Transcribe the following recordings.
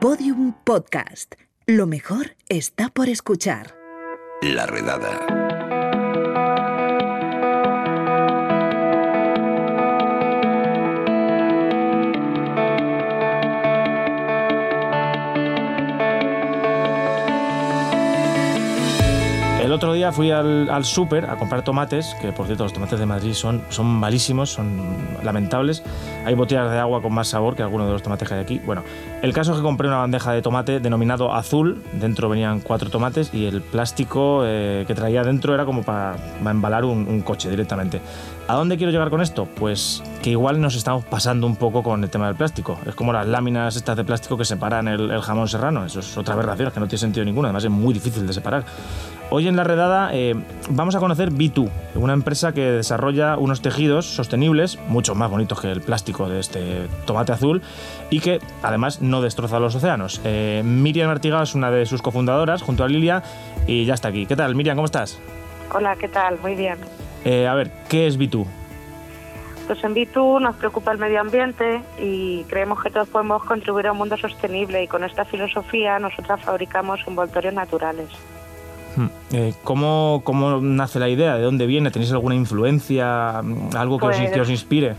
Podium Podcast. Lo mejor está por escuchar. La redada. El otro día fui al, al súper a comprar tomates, que por cierto los tomates de Madrid son, son malísimos, son lamentables. Hay botellas de agua con más sabor que algunos de los tomates que hay aquí. Bueno, el caso es que compré una bandeja de tomate denominado azul, dentro venían cuatro tomates y el plástico eh, que traía dentro era como para, para embalar un, un coche directamente. ¿A dónde quiero llegar con esto? Pues que igual nos estamos pasando un poco con el tema del plástico. Es como las láminas estas de plástico que separan el, el jamón serrano. Eso es otra aberración, que no tiene sentido ninguno. Además es muy difícil de separar. Hoy en la redada eh, vamos a conocer B2, una empresa que desarrolla unos tejidos sostenibles, mucho más bonitos que el plástico de este tomate azul, y que además no destroza los océanos. Eh, Miriam Artiga es una de sus cofundadoras, junto a Lilia, y ya está aquí. ¿Qué tal, Miriam? ¿Cómo estás? Hola, ¿qué tal? Muy bien. Eh, a ver, ¿qué es B2? Pues en Bitu nos preocupa el medio ambiente y creemos que todos podemos contribuir a un mundo sostenible y con esta filosofía nosotras fabricamos envoltorios naturales. Hmm. Eh, ¿cómo, ¿Cómo nace la idea? ¿De dónde viene? ¿Tenéis alguna influencia? ¿Algo que, os, Pues- que os inspire?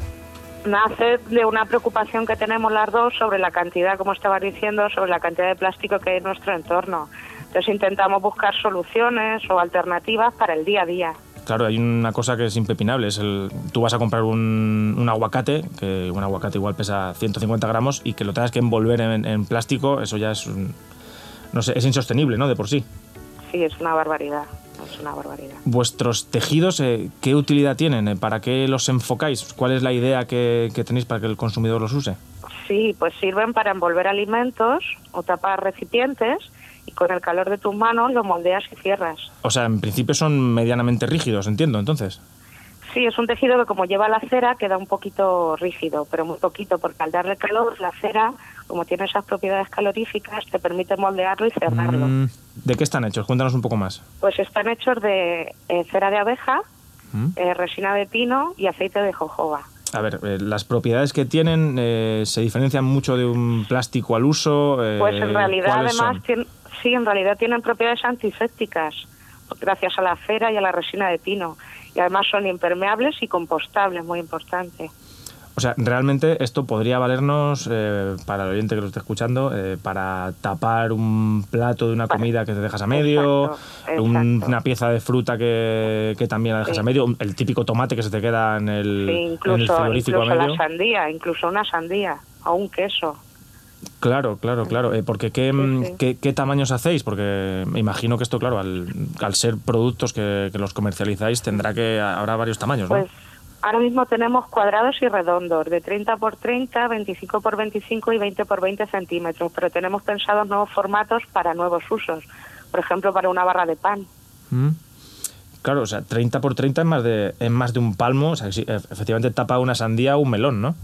Nace de una preocupación que tenemos las dos sobre la cantidad, como estaba diciendo, sobre la cantidad de plástico que hay en nuestro entorno. Entonces intentamos buscar soluciones o alternativas para el día a día. Claro, hay una cosa que es impepinable. Es el, tú vas a comprar un, un aguacate, que un aguacate igual pesa 150 gramos, y que lo tengas que envolver en, en plástico, eso ya es, un- no sé, es insostenible, ¿no? De por sí. Sí, es una barbaridad. Es una barbaridad. Vuestros tejidos, eh, ¿qué utilidad tienen? Eh, ¿Para qué los enfocáis? ¿Cuál es la idea que, que tenéis para que el consumidor los use? Sí, pues sirven para envolver alimentos o tapar recipientes y con el calor de tus manos lo moldeas y cierras. O sea, en principio son medianamente rígidos, entiendo, entonces. Sí, es un tejido que como lleva la cera queda un poquito rígido, pero muy poquito, porque al darle calor, la cera, como tiene esas propiedades caloríficas, te permite moldearlo y cerrarlo. Mm, ¿De qué están hechos? Cuéntanos un poco más. Pues están hechos de eh, cera de abeja, Mm. eh, resina de pino y aceite de jojoba. A ver, eh, las propiedades que tienen se diferencian mucho de un plástico al uso. Pues en realidad, ¿cuáles además, son? tien- sí, en realidad tienen propiedades antisépticas, gracias a la cera y a la resina de pino. Y además son impermeables y compostables, muy importante. O sea, realmente esto podría valernos eh, para el oyente que lo esté escuchando, eh, para tapar un plato de una comida que te dejas a medio, Exacto, un- exacto. una pieza de fruta que, que también la dejas Sí. a medio, el típico tomate que se te queda en el, Sí, en el incluso, frigorífico incluso a la sandía, incluso una sandía o un queso. Claro, claro, claro. Eh, porque ¿qué, Sí, sí. qué, qué tamaños hacéis? Porque me imagino que esto, claro, al, al ser productos que, que los comercializáis, tendrá que habrá varios tamaños, ¿no? Pues ahora mismo tenemos cuadrados y redondos de 30 por 30, 25 por 25 y 20 por 20 centímetros, pero tenemos pensados nuevos formatos para nuevos usos. Por ejemplo, para una barra de pan. Mm. Claro, o sea, 30 por 30 es más de, es más de un palmo, o sea, ef- efectivamente tapa una sandía o un melón, ¿no?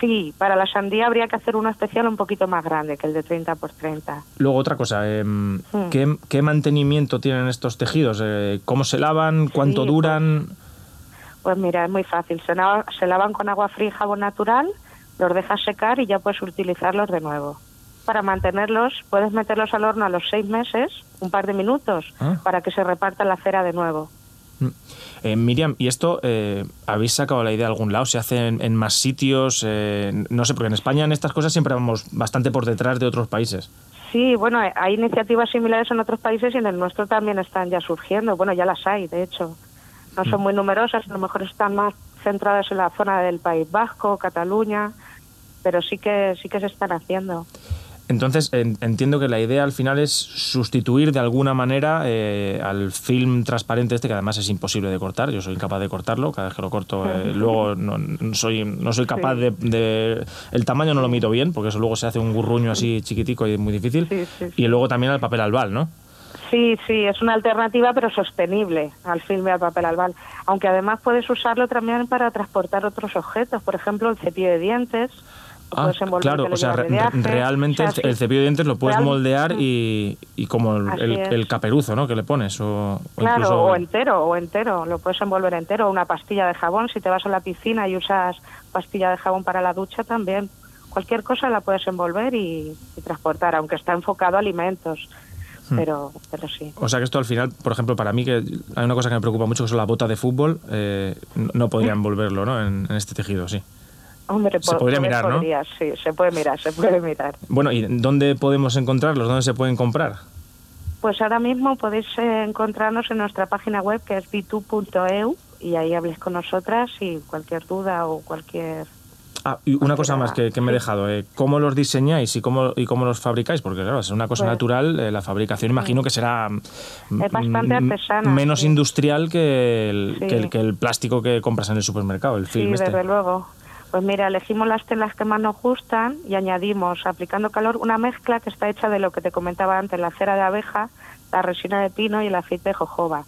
Sí, para la sandía habría que hacer uno especial un poquito más grande que el de 30 por 30. Luego otra cosa, em, Hmm. ¿qué, qué mantenimiento tienen estos tejidos? Eh, ¿Cómo se lavan? ¿Cuánto Sí, duran? Pues mira, es muy fácil. Se, lava- se lavan con agua fría y jabón natural, los dejas secar y ya puedes utilizarlos de nuevo. Para mantenerlos, puedes meterlos al horno a los seis meses, un par de minutos, Ah. para que se reparta la cera de nuevo. Mm. Eh, Miriam, ¿y esto eh, habéis sacado la idea de algún lado? ¿Se hace en, en más sitios? Eh, no sé, porque en España en estas cosas siempre vamos bastante por detrás de otros países. Sí, bueno, hay- hay iniciativas similares en otros países y en el nuestro también están ya surgiendo. Bueno, ya las hay, de hecho. No son muy numerosas, a lo mejor están más centradas en la zona del País Vasco, Cataluña, pero sí que sí que se están haciendo. Entonces, en- entiendo que la idea al final es sustituir de alguna manera eh, al film transparente este, que además es imposible de cortar. Yo soy incapaz de cortarlo, cada vez que lo corto eh, luego no, no soy, no soy capaz Sí. de, de- El tamaño no lo miro bien, porque eso luego se hace un gurruño así chiquitico y es muy difícil. Sí, sí, sí. Y luego también al papel albal, ¿no? Sí, sí, es una alternativa pero sostenible al filme al papel albal. Aunque además puedes usarlo también para transportar otros objetos, por ejemplo el cepillo de dientes. Ah, claro, o sea, viaje. realmente O sea, el, cepillo de dientes lo puedes moldear y, y como el, caperuzo, ¿no? Que le pones o, o Claro, incluso- o entero, o entero, lo puedes envolver entero, o una pastilla de jabón, si te vas a la piscina y usas pastilla de jabón para la ducha también, cualquier cosa la puedes envolver y, transportar, aunque está enfocado a alimentos. Hmm. Pero, pero sí. O sea que esto al final, por ejemplo, para mí que hay una cosa que me preocupa mucho que son las botas de fútbol, eh, no podría envolverlo ¿no? En, este tejido, sí. Hombre, se podría mirar, ¿no? Sí, se puede mirar, se puede mirar. Bueno, ¿y dónde podemos encontrarlos? ¿Dónde se pueden comprar? Pues ahora mismo podéis encontrarnos en nuestra página web que es bitu.eu y ahí habléis con nosotras y cualquier duda o cualquier Ah, y una cosa más que, me he dejado, eh, ¿cómo los diseñáis y cómo, y cómo los fabricáis? Porque claro, es una cosa pues natural, eh, la fabricación imagino que será menos industrial que el, que el, plástico que compras en el supermercado, el film. Sí, este. desde luego. Pues mira, elegimos las telas que más nos gustan y añadimos, aplicando calor, una mezcla que está hecha de lo que te comentaba antes, la cera de abeja, la resina de pino y el aceite de jojoba.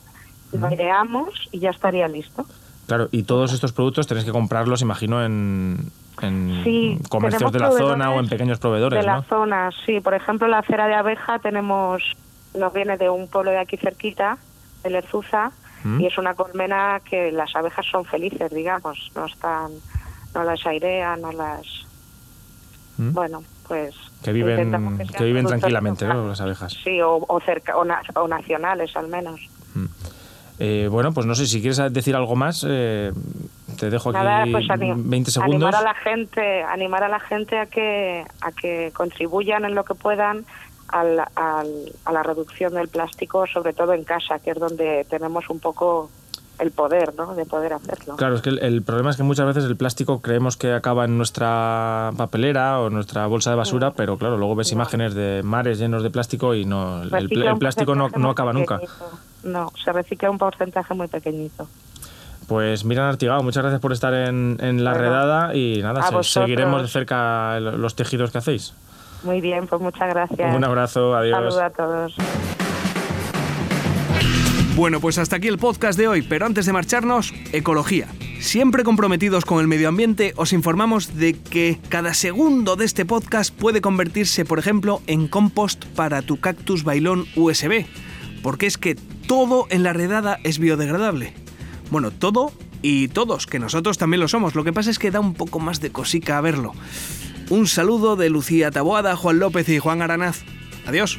Lo aireamos y ya estaría listo. Claro, y todos estos productos tenéis que comprarlos, imagino, en, en comercios de la zona o en pequeños proveedores. De la zona, sí. Por ejemplo, la cera de abeja tenemos, nos viene de un pueblo de aquí cerquita, de Lezuza, ¿Mm? y es una colmena que las abejas son felices, digamos, no están, no las airean, no las, ¿Mm? bueno, pues que viven, que, viven tranquilamente, ¿no? Las abejas. Sí, o, cerca, o, nacionales al menos. ¿Mm? Eh, bueno, pues no sé si quieres decir algo más. Eh, te dejo aquí 20 pues segundos. Animar a la gente, animar a la gente a que a que contribuyan en lo que puedan al, a la reducción del plástico, sobre todo en casa, que es donde tenemos un poco el poder, ¿no? De poder hacerlo. Claro, es que el, problema es que muchas veces el plástico creemos que acaba en nuestra papelera o nuestra bolsa de basura, pero claro, luego ves imágenes de mares llenos de plástico y no el, plástico no, no acaba nunca. No, se recicla un porcentaje muy pequeñito. Pues Miran Artigado, muchas gracias por estar en, en la redada y nada, seguiremos de cerca los tejidos que hacéis. Muy bien, pues muchas gracias. Un abrazo, adiós. Saludos a todos. Bueno, pues hasta aquí el podcast de hoy, pero antes de marcharnos, ecología. Siempre comprometidos con el medio ambiente, os informamos de que cada segundo de este podcast puede convertirse, por ejemplo, en compost para tu cactus bailón USB, porque es que todo en la redada es biodegradable. Bueno, todo y todos, que nosotros también lo somos. Lo que pasa es que da un poco más de cosica a verlo. Un saludo de Lucía Taboada, Juan López y Juan Aranaz. Adiós.